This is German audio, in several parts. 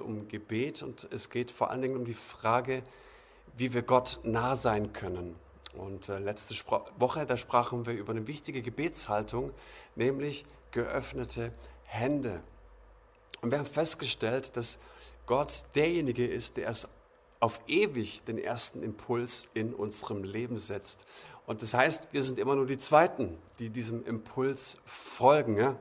um Gebet und es geht vor allen Dingen um die Frage, wie wir Gott nah sein können. Und äh, letzte Spro Woche, da sprachen wir über eine wichtige Gebetshaltung, nämlich geöffnete Hände. Und wir haben festgestellt, dass Gott derjenige ist, der es auf ewig den ersten Impuls in unserem Leben setzt. Und das heißt, wir sind immer nur die Zweiten, die diesem Impuls folgen. Ja?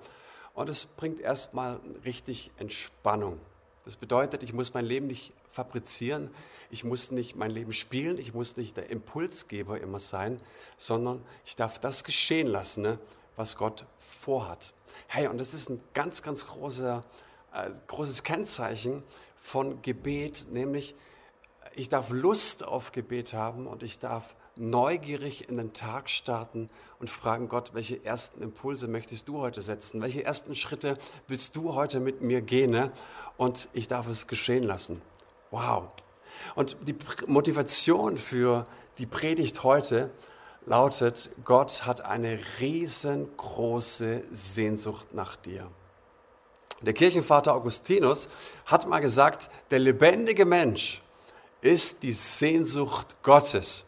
Und es bringt erstmal richtig Entspannung. Das bedeutet, ich muss mein Leben nicht fabrizieren, ich muss nicht mein Leben spielen, ich muss nicht der Impulsgeber immer sein, sondern ich darf das geschehen lassen, ne, was Gott vorhat. Hey, und das ist ein ganz, ganz großer, äh, großes Kennzeichen von Gebet, nämlich ich darf Lust auf Gebet haben und ich darf neugierig in den Tag starten und fragen Gott, welche ersten Impulse möchtest du heute setzen? Welche ersten Schritte willst du heute mit mir gehen? Ne? Und ich darf es geschehen lassen. Wow. Und die Motivation für die Predigt heute lautet, Gott hat eine riesengroße Sehnsucht nach dir. Der Kirchenvater Augustinus hat mal gesagt, der lebendige Mensch ist die Sehnsucht Gottes.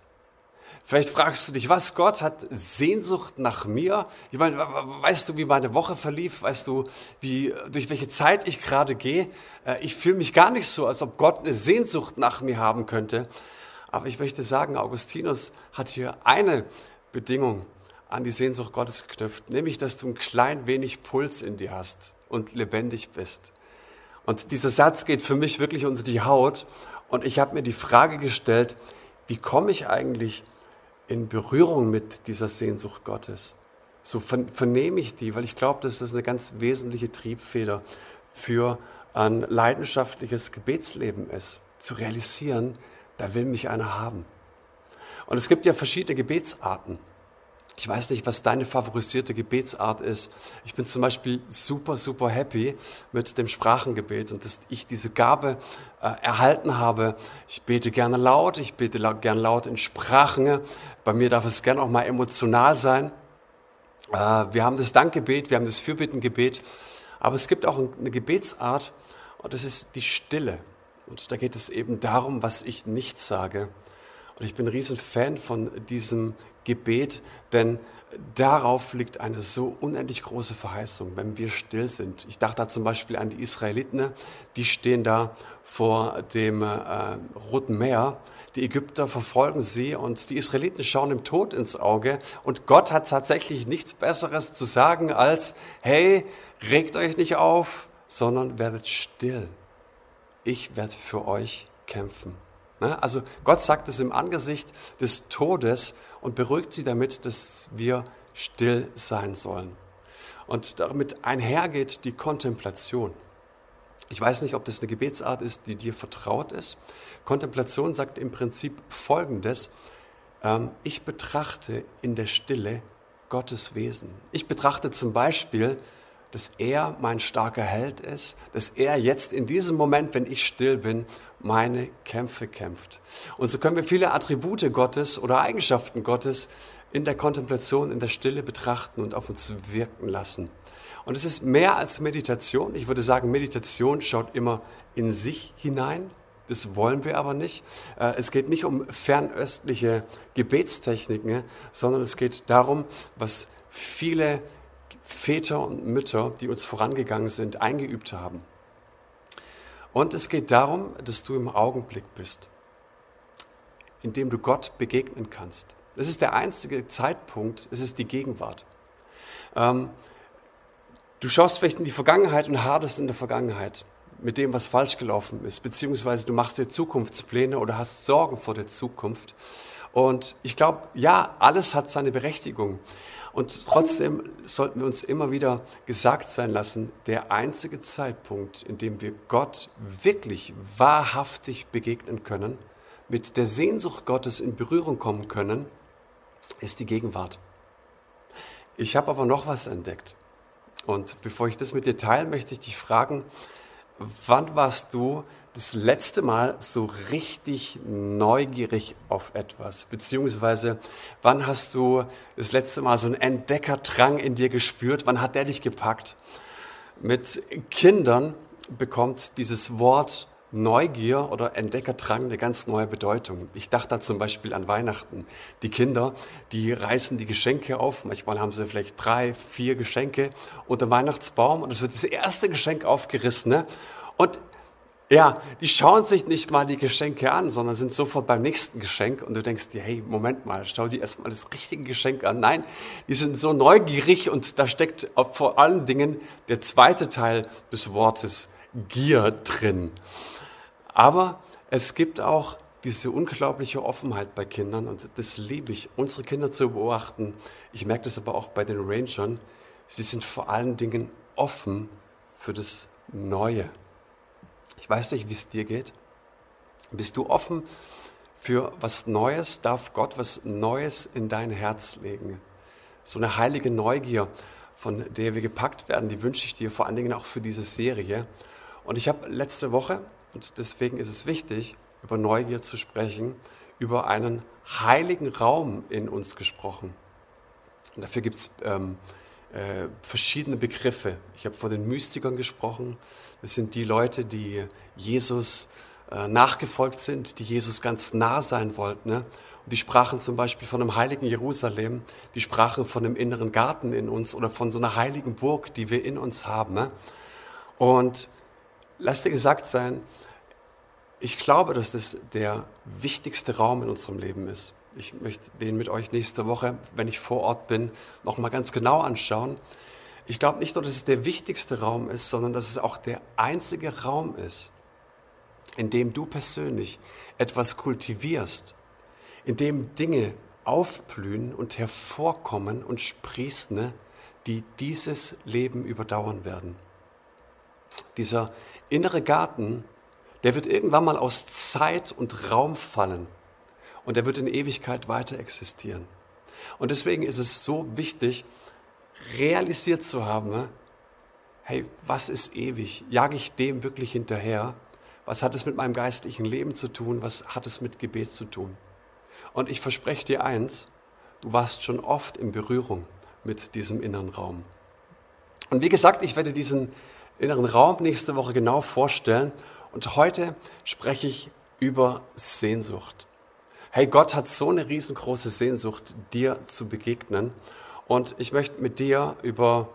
Vielleicht fragst du dich, was Gott hat Sehnsucht nach mir? Ich meine, weißt du, wie meine Woche verlief? Weißt du, wie, durch welche Zeit ich gerade gehe? Äh, ich fühle mich gar nicht so, als ob Gott eine Sehnsucht nach mir haben könnte. Aber ich möchte sagen, Augustinus hat hier eine Bedingung an die Sehnsucht Gottes geknüpft, nämlich, dass du ein klein wenig Puls in dir hast und lebendig bist. Und dieser Satz geht für mich wirklich unter die Haut. Und ich habe mir die Frage gestellt, wie komme ich eigentlich in Berührung mit dieser Sehnsucht Gottes. So vernehme ich die, weil ich glaube, dass das eine ganz wesentliche Triebfeder für ein leidenschaftliches Gebetsleben ist. Zu realisieren, da will mich einer haben. Und es gibt ja verschiedene Gebetsarten. Ich weiß nicht, was deine favorisierte Gebetsart ist. Ich bin zum Beispiel super, super happy mit dem Sprachengebet und dass ich diese Gabe äh, erhalten habe. Ich bete gerne laut, ich bete laut, gerne laut in Sprachen. Bei mir darf es gerne auch mal emotional sein. Äh, wir haben das Dankgebet, wir haben das Fürbittengebet, aber es gibt auch eine Gebetsart und das ist die Stille. Und da geht es eben darum, was ich nicht sage. Und ich bin ein riesen Fan von diesem Gebet, denn darauf liegt eine so unendlich große Verheißung, wenn wir still sind. Ich dachte da zum Beispiel an die Israeliten, die stehen da vor dem äh, Roten Meer. Die Ägypter verfolgen sie und die Israeliten schauen dem Tod ins Auge. Und Gott hat tatsächlich nichts Besseres zu sagen als, hey, regt euch nicht auf, sondern werdet still. Ich werde für euch kämpfen. Ne? Also Gott sagt es im Angesicht des Todes und beruhigt sie damit, dass wir still sein sollen. Und damit einhergeht die Kontemplation. Ich weiß nicht, ob das eine Gebetsart ist, die dir vertraut ist. Kontemplation sagt im Prinzip Folgendes. Ähm, ich betrachte in der Stille Gottes Wesen. Ich betrachte zum Beispiel, dass er mein starker Held ist, dass er jetzt in diesem Moment, wenn ich still bin, meine Kämpfe kämpft. Und so können wir viele Attribute Gottes oder Eigenschaften Gottes in der Kontemplation, in der Stille betrachten und auf uns wirken lassen. Und es ist mehr als Meditation. Ich würde sagen, Meditation schaut immer in sich hinein. Das wollen wir aber nicht. Äh, es geht nicht um fernöstliche Gebetstechniken, sondern es geht darum, was viele Väter und Mütter, die uns vorangegangen sind, eingeübt haben. Und es geht darum, dass du im Augenblick bist, in dem du Gott begegnen kannst. Das ist der einzige Zeitpunkt, es ist die Gegenwart. Ähm, du schaust vielleicht in die Vergangenheit und hadest in der Vergangenheit mit dem, was falsch gelaufen ist, beziehungsweise du machst dir Zukunftspläne oder hast Sorgen vor der Zukunft. Und ich glaube, ja, alles hat seine Berechtigung. Und trotzdem sollten wir uns immer wieder gesagt sein lassen, der einzige Zeitpunkt, in dem wir Gott wirklich wahrhaftig begegnen können, mit der Sehnsucht Gottes in Berührung kommen können, ist die Gegenwart. Ich habe aber noch was entdeckt. Und bevor ich das mit dir teile, möchte ich dich fragen, wann warst du das letzte Mal so richtig neugierig auf etwas? Beziehungsweise, wann hast du das letzte Mal so einen Entdeckerdrang in dir gespürt? Wann hat der dich gepackt? Mit Kindern bekommt dieses Wort Neugier oder Entdeckerdrang eine ganz neue Bedeutung. Ich dachte da zum Beispiel an Weihnachten. Die Kinder, die reißen die Geschenke auf. Manchmal haben sie vielleicht drei, vier Geschenke unter Weihnachtsbaum und es wird das erste Geschenk aufgerissen. Ne? Und ja, die schauen sich nicht mal die Geschenke an, sondern sind sofort beim nächsten Geschenk und du denkst dir, hey, Moment mal, schau dir erstmal das richtige Geschenk an. Nein, die sind so neugierig und da steckt vor allen Dingen der zweite Teil des Wortes Gier drin. Aber es gibt auch diese unglaubliche Offenheit bei Kindern und das liebe ich, unsere Kinder zu beobachten. Ich merke das aber auch bei den Rangern. Sie sind vor allen Dingen offen für das Neue. Ich weiß nicht, wie es dir geht. Bist du offen für was Neues? Darf Gott was Neues in dein Herz legen? So eine heilige Neugier, von der wir gepackt werden, die wünsche ich dir vor allen Dingen auch für diese Serie. Und ich habe letzte Woche und deswegen ist es wichtig, über Neugier zu sprechen, über einen heiligen Raum in uns gesprochen. Und dafür gibt es ähm, äh, verschiedene Begriffe. Ich habe von den Mystikern gesprochen. Das sind die Leute, die Jesus äh, nachgefolgt sind, die Jesus ganz nah sein wollten. Ne? Die sprachen zum Beispiel von einem heiligen Jerusalem, die sprachen von einem inneren Garten in uns oder von so einer heiligen Burg, die wir in uns haben. Ne? Und lass dir gesagt sein, ich glaube, dass das der wichtigste Raum in unserem Leben ist. Ich möchte den mit euch nächste Woche, wenn ich vor Ort bin, nochmal ganz genau anschauen. Ich glaube nicht nur, dass es der wichtigste Raum ist, sondern dass es auch der einzige Raum ist, in dem du persönlich etwas kultivierst, in dem Dinge aufblühen und hervorkommen und sprießen, ne, die dieses Leben überdauern werden. Dieser innere Garten, der wird irgendwann mal aus Zeit und Raum fallen und der wird in Ewigkeit weiter existieren. Und deswegen ist es so wichtig, realisiert zu haben, ne, hey, was ist ewig? Jage ich dem wirklich hinterher? Was hat es mit meinem geistlichen Leben zu tun? Was hat es mit Gebet zu tun? Und ich verspreche dir eins, du warst schon oft in Berührung mit diesem inneren Raum. Und wie gesagt, ich werde diesen inneren Raum nächste Woche genau vorstellen. Und heute spreche ich über Sehnsucht. Hey, Gott hat so eine riesengroße Sehnsucht, dir zu begegnen. Und ich möchte mit dir über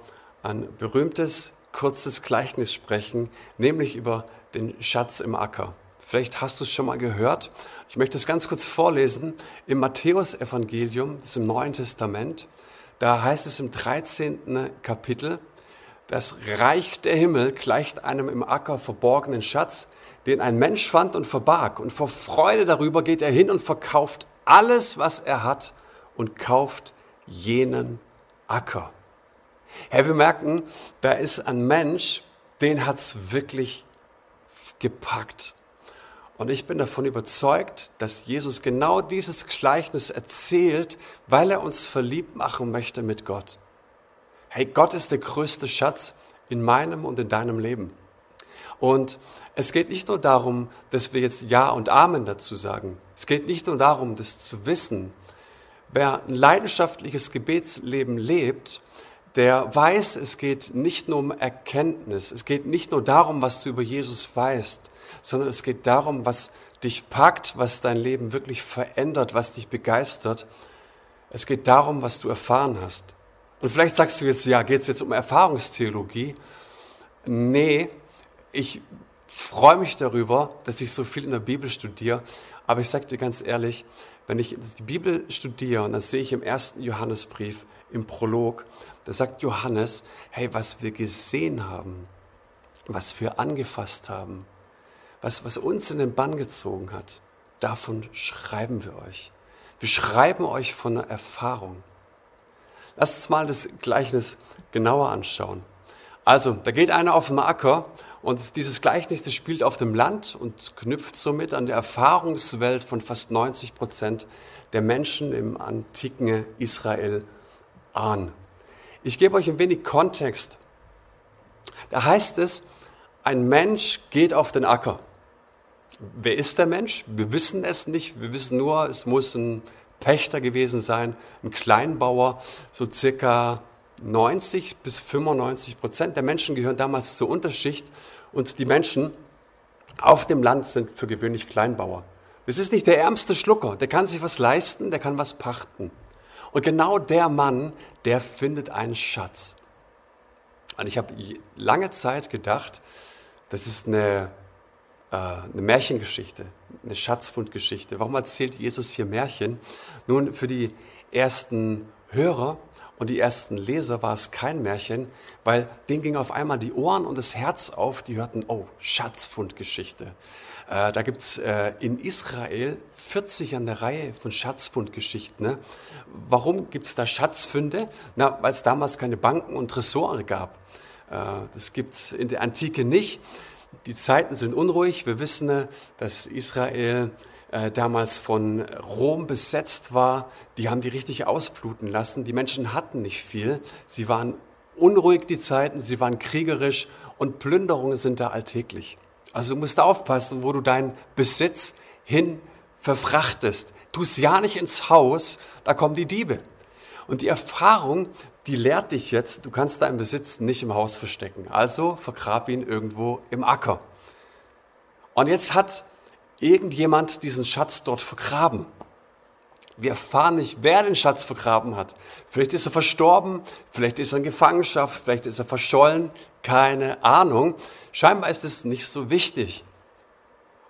ein berühmtes, kurzes Gleichnis sprechen, nämlich über den Schatz im Acker. Vielleicht hast du es schon mal gehört. Ich möchte es ganz kurz vorlesen. Im Matthäusevangelium, das ist im Neuen Testament, da heißt es im 13. Kapitel, das Reich der Himmel gleicht einem im Acker verborgenen Schatz, den ein Mensch fand und verbarg. Und vor Freude darüber geht er hin und verkauft alles, was er hat und kauft jenen Acker. Herr, wir merken, da ist ein Mensch, den hat's wirklich gepackt. Und ich bin davon überzeugt, dass Jesus genau dieses Gleichnis erzählt, weil er uns verliebt machen möchte mit Gott. Hey, Gott ist der größte Schatz in meinem und in deinem Leben. Und es geht nicht nur darum, dass wir jetzt Ja und Amen dazu sagen. Es geht nicht nur darum, das zu wissen. Wer ein leidenschaftliches Gebetsleben lebt, der weiß, es geht nicht nur um Erkenntnis. Es geht nicht nur darum, was du über Jesus weißt, sondern es geht darum, was dich packt, was dein Leben wirklich verändert, was dich begeistert. Es geht darum, was du erfahren hast. Und vielleicht sagst du jetzt, ja, geht es jetzt um Erfahrungstheologie? Nee, ich freue mich darüber, dass ich so viel in der Bibel studiere. Aber ich sage dir ganz ehrlich, wenn ich die Bibel studiere und dann sehe ich im ersten Johannesbrief, im Prolog, da sagt Johannes, hey, was wir gesehen haben, was wir angefasst haben, was, was uns in den Bann gezogen hat, davon schreiben wir euch. Wir schreiben euch von einer Erfahrung. Lass uns mal das Gleichnis genauer anschauen. Also, da geht einer auf den Acker und dieses Gleichnis, das spielt auf dem Land und knüpft somit an der Erfahrungswelt von fast 90 Prozent der Menschen im antiken Israel an. Ich gebe euch ein wenig Kontext. Da heißt es, ein Mensch geht auf den Acker. Wer ist der Mensch? Wir wissen es nicht. Wir wissen nur, es muss ein Pächter gewesen sein, ein Kleinbauer, so circa 90 bis 95 Prozent der Menschen gehören damals zur Unterschicht Und die Menschen auf dem Land sind für gewöhnlich Kleinbauer. Das ist nicht der ärmste Schlucker, der kann sich was leisten, der kann was pachten. Und genau der Mann, der findet einen Schatz. Und ich habe lange Zeit gedacht, das ist eine, äh, eine Märchengeschichte, eine Schatzfundgeschichte. Warum erzählt Jesus hier Märchen? Nun, für die ersten Hörer und die ersten Leser war es kein Märchen, weil denen ging auf einmal die Ohren und das Herz auf, die hörten, oh, Schatzfundgeschichte. Äh, da gibt's äh, in Israel 40 an der Reihe von Schatzfundgeschichten. Ne? Warum gibt's da Schatzfunde? Na, weil es damals keine Banken und Tresore gab. Äh, das gibt's in der Antike nicht. Die Zeiten sind unruhig. Wir wissen, ne, dass Israel äh, damals von Rom besetzt war, die haben die richtig ausbluten lassen. Die Menschen hatten nicht viel. Sie waren unruhig die Zeiten, sie waren kriegerisch und Plünderungen sind da alltäglich. Also du musst aufpassen, wo du deinen Besitz hin verfrachtest. Tu es ja nicht ins Haus, da kommen die Diebe. Und die Erfahrung, die lehrt dich jetzt, du kannst deinen Besitz nicht im Haus verstecken. Also vergrab ihn irgendwo im Acker. Und jetzt hat irgendjemand diesen Schatz dort vergraben. Wir erfahren nicht, wer den Schatz vergraben hat. Vielleicht ist er verstorben, vielleicht ist er in Gefangenschaft, vielleicht ist er verschollen, keine Ahnung. Scheinbar ist es nicht so wichtig.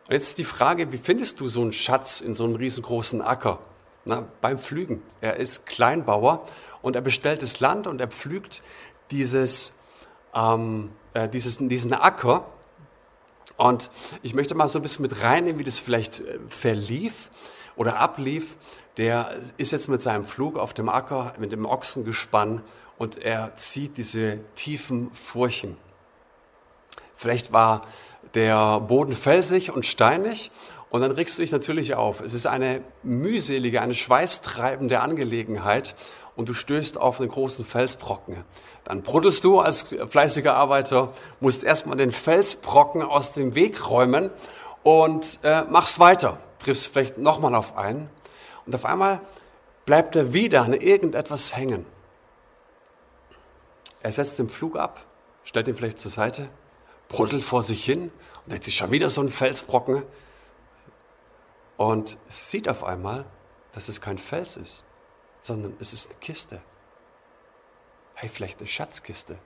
Und jetzt ist die Frage, wie findest du so einen Schatz in so einem riesengroßen Acker? Na, beim Pflügen. Er ist Kleinbauer und er bestellt das Land und er pflügt dieses, ähm, äh, dieses, diesen Acker und ich möchte mal so ein bisschen mit reinnehmen, wie das vielleicht äh, verlief oder ablief. Der ist jetzt mit seinem Flug auf dem Acker, mit dem Ochsengespann und er zieht diese tiefen Furchen. Vielleicht war der Boden felsig und steinig und dann regst du dich natürlich auf. Es ist eine mühselige, eine schweißtreibende Angelegenheit und du stößt auf einen großen Felsbrocken. Dann bruddelst du als fleißiger Arbeiter, musst erstmal den Felsbrocken aus dem Weg räumen und äh, machst weiter. Triffst vielleicht nochmal auf einen und auf einmal bleibt er wieder an irgendetwas hängen. Er setzt den Flug ab, stellt ihn vielleicht zur Seite, bruddelt vor sich hin und jetzt ist schon wieder so ein Felsbrocken und sieht auf einmal, dass es kein Fels ist, sondern es ist eine Kiste. Hey, vielleicht eine Schatzkiste.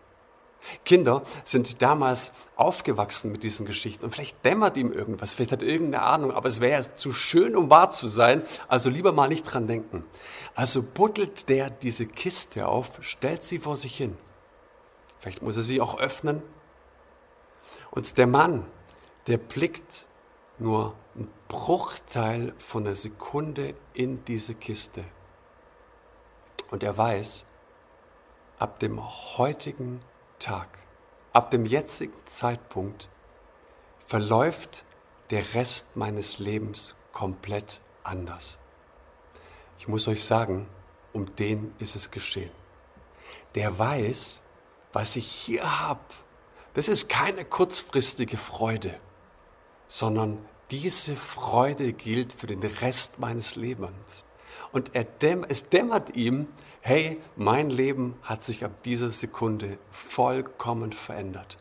Kinder sind damals aufgewachsen mit diesen Geschichten und vielleicht dämmert ihm irgendwas, vielleicht hat er irgendeine Ahnung, aber es wäre zu schön, um wahr zu sein, also lieber mal nicht dran denken. Also buddelt der diese Kiste auf, stellt sie vor sich hin. Vielleicht muss er sie auch öffnen. Und der Mann, der blickt nur einen Bruchteil von einer Sekunde in diese Kiste. Und er weiß, ab dem heutigen Tag, ab dem jetzigen Zeitpunkt verläuft der Rest meines Lebens komplett anders. Ich muss euch sagen, um den ist es geschehen. Der weiß, was ich hier habe, das ist keine kurzfristige Freude, sondern diese Freude gilt für den Rest meines Lebens. Und er dämm, es dämmert ihm, hey, mein Leben hat sich ab dieser Sekunde vollkommen verändert.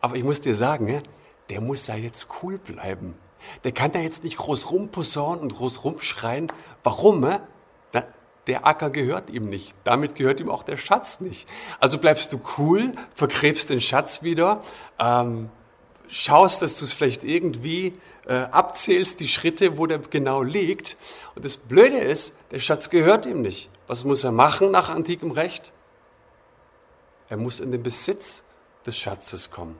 Aber ich muss dir sagen, der muss ja jetzt cool bleiben. Der kann da jetzt nicht groß rumposaunen und groß rumschreien. Warum? Der Acker gehört ihm nicht. Damit gehört ihm auch der Schatz nicht. Also bleibst du cool, vergräbst den Schatz wieder, ähm, schaust, dass du es vielleicht irgendwie äh, abzählst, die Schritte, wo der genau liegt. Und das Blöde ist, der Schatz gehört ihm nicht. Was muss er machen nach antikem Recht? Er muss in den Besitz des Schatzes kommen.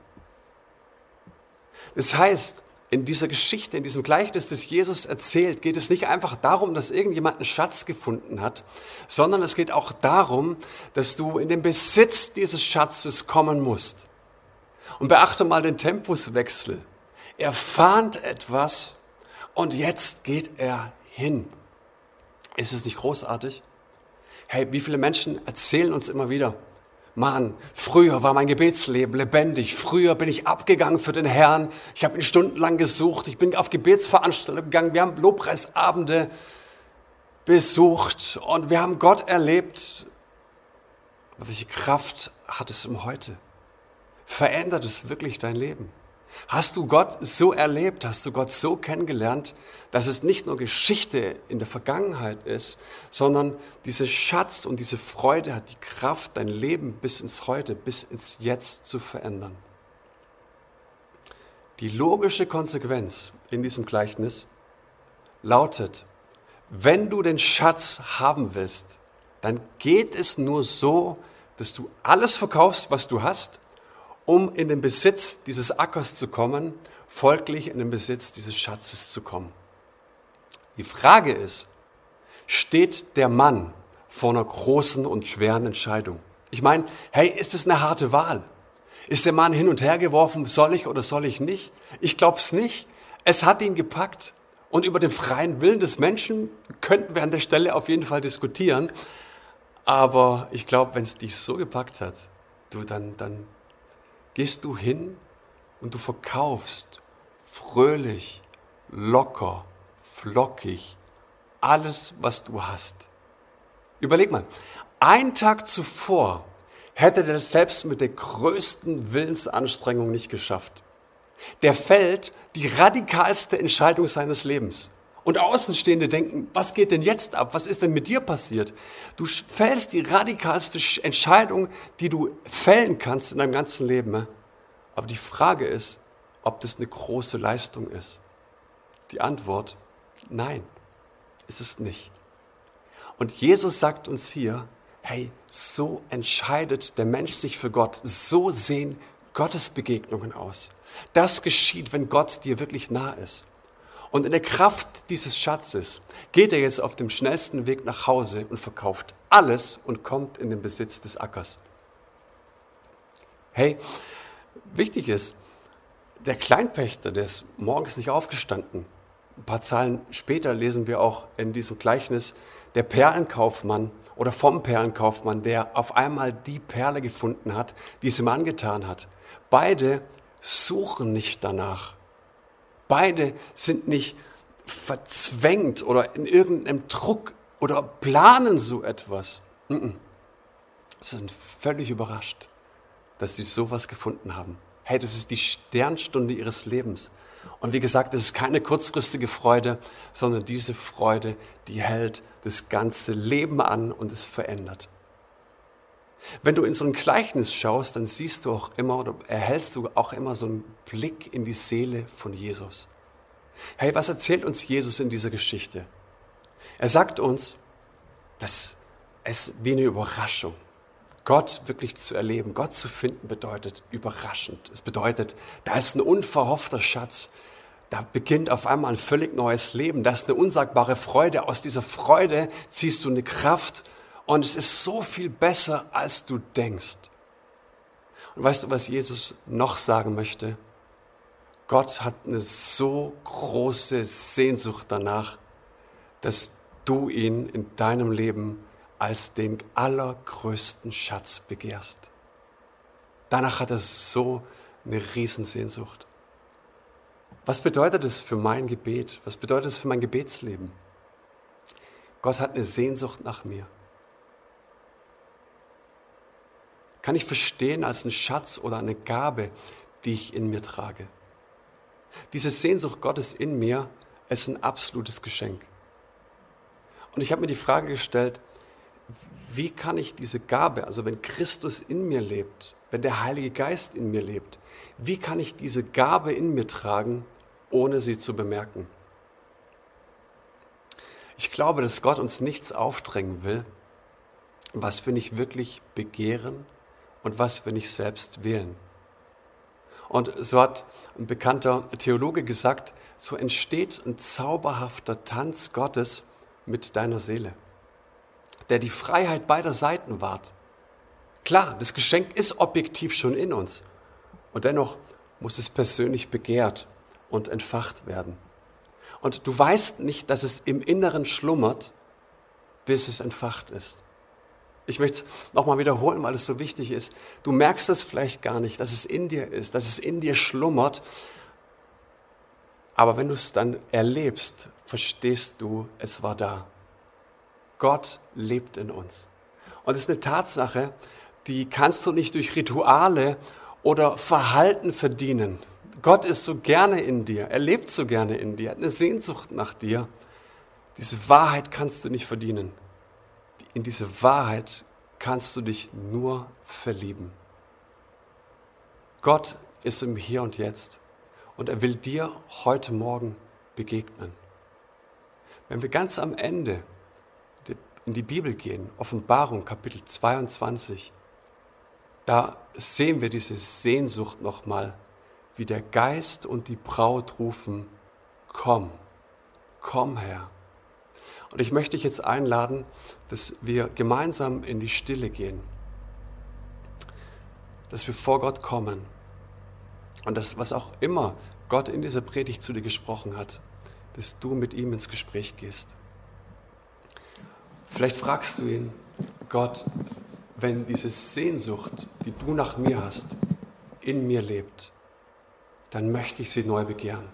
Das heißt, in dieser Geschichte, in diesem Gleichnis, das Jesus erzählt, geht es nicht einfach darum, dass irgendjemand einen Schatz gefunden hat, sondern es geht auch darum, dass du in den Besitz dieses Schatzes kommen musst. Und beachte mal den Tempuswechsel. Er fahnt etwas und jetzt geht er hin. Ist es nicht großartig? Hey, wie viele Menschen erzählen uns immer wieder, Mann, früher war mein Gebetsleben lebendig. Früher bin ich abgegangen für den Herrn. Ich habe ihn stundenlang gesucht. Ich bin auf Gebetsveranstaltungen gegangen. Wir haben Lobpreisabende besucht und wir haben Gott erlebt. Aber welche Kraft hat es im Heute? Verändert es wirklich dein Leben? Hast du Gott so erlebt, hast du Gott so kennengelernt, dass es nicht nur Geschichte in der Vergangenheit ist, sondern dieser Schatz und diese Freude hat die Kraft, dein Leben bis ins Heute, bis ins Jetzt zu verändern. Die logische Konsequenz in diesem Gleichnis lautet, wenn du den Schatz haben willst, dann geht es nur so, dass du alles verkaufst, was du hast, um in den Besitz dieses Ackers zu kommen, folglich in den Besitz dieses Schatzes zu kommen. Die Frage ist, steht der Mann vor einer großen und schweren Entscheidung? Ich meine, hey, ist es eine harte Wahl? Ist der Mann hin und her geworfen, soll ich oder soll ich nicht? Ich glaube es nicht. Es hat ihn gepackt. Und über den freien Willen des Menschen könnten wir an der Stelle auf jeden Fall diskutieren. Aber ich glaube, wenn es dich so gepackt hat, du, dann, dann gehst du hin und du verkaufst fröhlich, locker, flockig alles, was du hast. Überleg mal, ein Tag zuvor hätte der selbst mit der größten Willensanstrengung nicht geschafft. Der fällt die radikalste Entscheidung seines Lebens. Und Außenstehende denken, was geht denn jetzt ab? Was ist denn mit dir passiert? Du fällst die radikalste Entscheidung, die du fällen kannst in deinem ganzen Leben. Aber die Frage ist, ob das eine große Leistung ist. Die Antwort, nein, ist es nicht. Und Jesus sagt uns hier, hey, so entscheidet der Mensch sich für Gott. So sehen Gottes Begegnungen aus. Das geschieht, wenn Gott dir wirklich nah ist. Und in der Kraft dieses Schatzes geht er jetzt auf dem schnellsten Weg nach Hause und verkauft alles und kommt in den Besitz des Ackers. Hey, wichtig ist, der Kleinpächter, der ist morgens nicht aufgestanden. Ein paar Zahlen später lesen wir auch in diesem Gleichnis, der Perlenkaufmann oder vom Perlenkaufmann, der auf einmal die Perle gefunden hat, die es ihm angetan hat. Beide suchen nicht danach. Beide sind nicht verzwängt oder in irgendeinem Druck oder planen so etwas. Sie sind völlig überrascht, dass sie sowas gefunden haben. Hey, das ist die Sternstunde ihres Lebens. Und wie gesagt, es ist keine kurzfristige Freude, sondern diese Freude, die hält das ganze Leben an und es verändert. Wenn du in so ein Gleichnis schaust, dann siehst du auch immer oder erhältst du auch immer so einen Blick in die Seele von Jesus. Hey, was erzählt uns Jesus in dieser Geschichte? Er sagt uns, dass es wie eine Überraschung. Gott wirklich zu erleben, Gott zu finden, bedeutet überraschend. Es bedeutet, da ist ein unverhoffter Schatz. Da beginnt auf einmal ein völlig neues Leben. Da ist eine unsagbare Freude. Aus dieser Freude ziehst du eine Kraft und es ist so viel besser, als du denkst. Und weißt du, was Jesus noch sagen möchte? Gott hat eine so große Sehnsucht danach, dass du ihn in deinem Leben als den allergrößten Schatz begehrst. Danach hat er so eine Riesensehnsucht. Was bedeutet es für mein Gebet? Was bedeutet es für mein Gebetsleben? Gott hat eine Sehnsucht nach mir. Kann ich verstehen als einen Schatz oder eine Gabe, die ich in mir trage. Diese Sehnsucht Gottes in mir ist ein absolutes Geschenk. Und ich habe mir die Frage gestellt, wie kann ich diese Gabe, also wenn Christus in mir lebt, wenn der Heilige Geist in mir lebt, wie kann ich diese Gabe in mir tragen, ohne sie zu bemerken? Ich glaube, dass Gott uns nichts aufdrängen will, was wir nicht wirklich begehren und was wir nicht selbst wählen. Und so hat ein bekannter Theologe gesagt, so entsteht ein zauberhafter Tanz Gottes mit deiner Seele der die Freiheit beider Seiten wahrt. Klar, das Geschenk ist objektiv schon in uns. Und dennoch muss es persönlich begehrt und entfacht werden. Und du weißt nicht, dass es im Inneren schlummert, bis es entfacht ist. Ich möchte es nochmal wiederholen, weil es so wichtig ist. Du merkst es vielleicht gar nicht, dass es in dir ist, dass es in dir schlummert. Aber wenn du es dann erlebst, verstehst du, es war da. Gott lebt in uns. Und das ist eine Tatsache, die kannst du nicht durch Rituale oder Verhalten verdienen. Gott ist so gerne in dir, er lebt so gerne in dir, hat eine Sehnsucht nach dir. Diese Wahrheit kannst du nicht verdienen. In diese Wahrheit kannst du dich nur verlieben. Gott ist im Hier und Jetzt und er will dir heute Morgen begegnen. Wenn wir ganz am Ende in die Bibel gehen, Offenbarung Kapitel 22, da sehen wir diese Sehnsucht nochmal, wie der Geist und die Braut rufen, komm, komm Herr. Und ich möchte dich jetzt einladen, dass wir gemeinsam in die Stille gehen, dass wir vor Gott kommen und das, was auch immer Gott in dieser Predigt zu dir gesprochen hat, dass du mit ihm ins Gespräch gehst. Vielleicht fragst du ihn, Gott, wenn diese Sehnsucht, die du nach mir hast, in mir lebt, dann möchte ich sie neu begehren.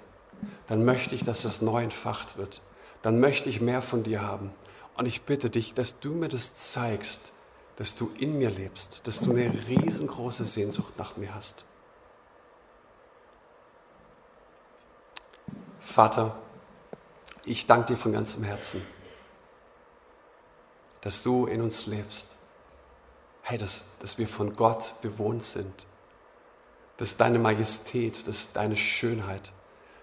Dann möchte ich, dass das neu entfacht wird. Dann möchte ich mehr von dir haben. Und ich bitte dich, dass du mir das zeigst, dass du in mir lebst, dass du eine riesengroße Sehnsucht nach mir hast. Vater, ich danke dir von ganzem Herzen, dass du in uns lebst. Hey, dass, dass wir von Gott bewohnt sind. Dass deine Majestät, dass deine Schönheit,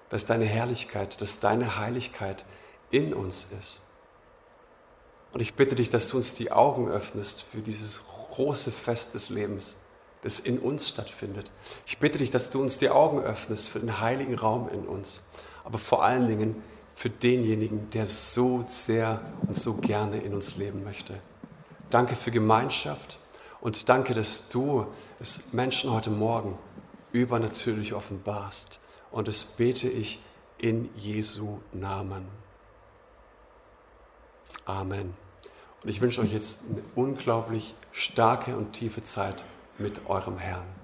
dass deine Herrlichkeit, dass deine Heiligkeit in uns ist. Und ich bitte dich, dass du uns die Augen öffnest für dieses große Fest des Lebens, das in uns stattfindet. Ich bitte dich, dass du uns die Augen öffnest für den heiligen Raum in uns aber vor allen Dingen für denjenigen, der so sehr und so gerne in uns leben möchte. Danke für Gemeinschaft und danke, dass du es Menschen heute Morgen übernatürlich offenbarst. Und das bete ich in Jesu Namen. Amen. Und ich wünsche euch jetzt eine unglaublich starke und tiefe Zeit mit eurem Herrn.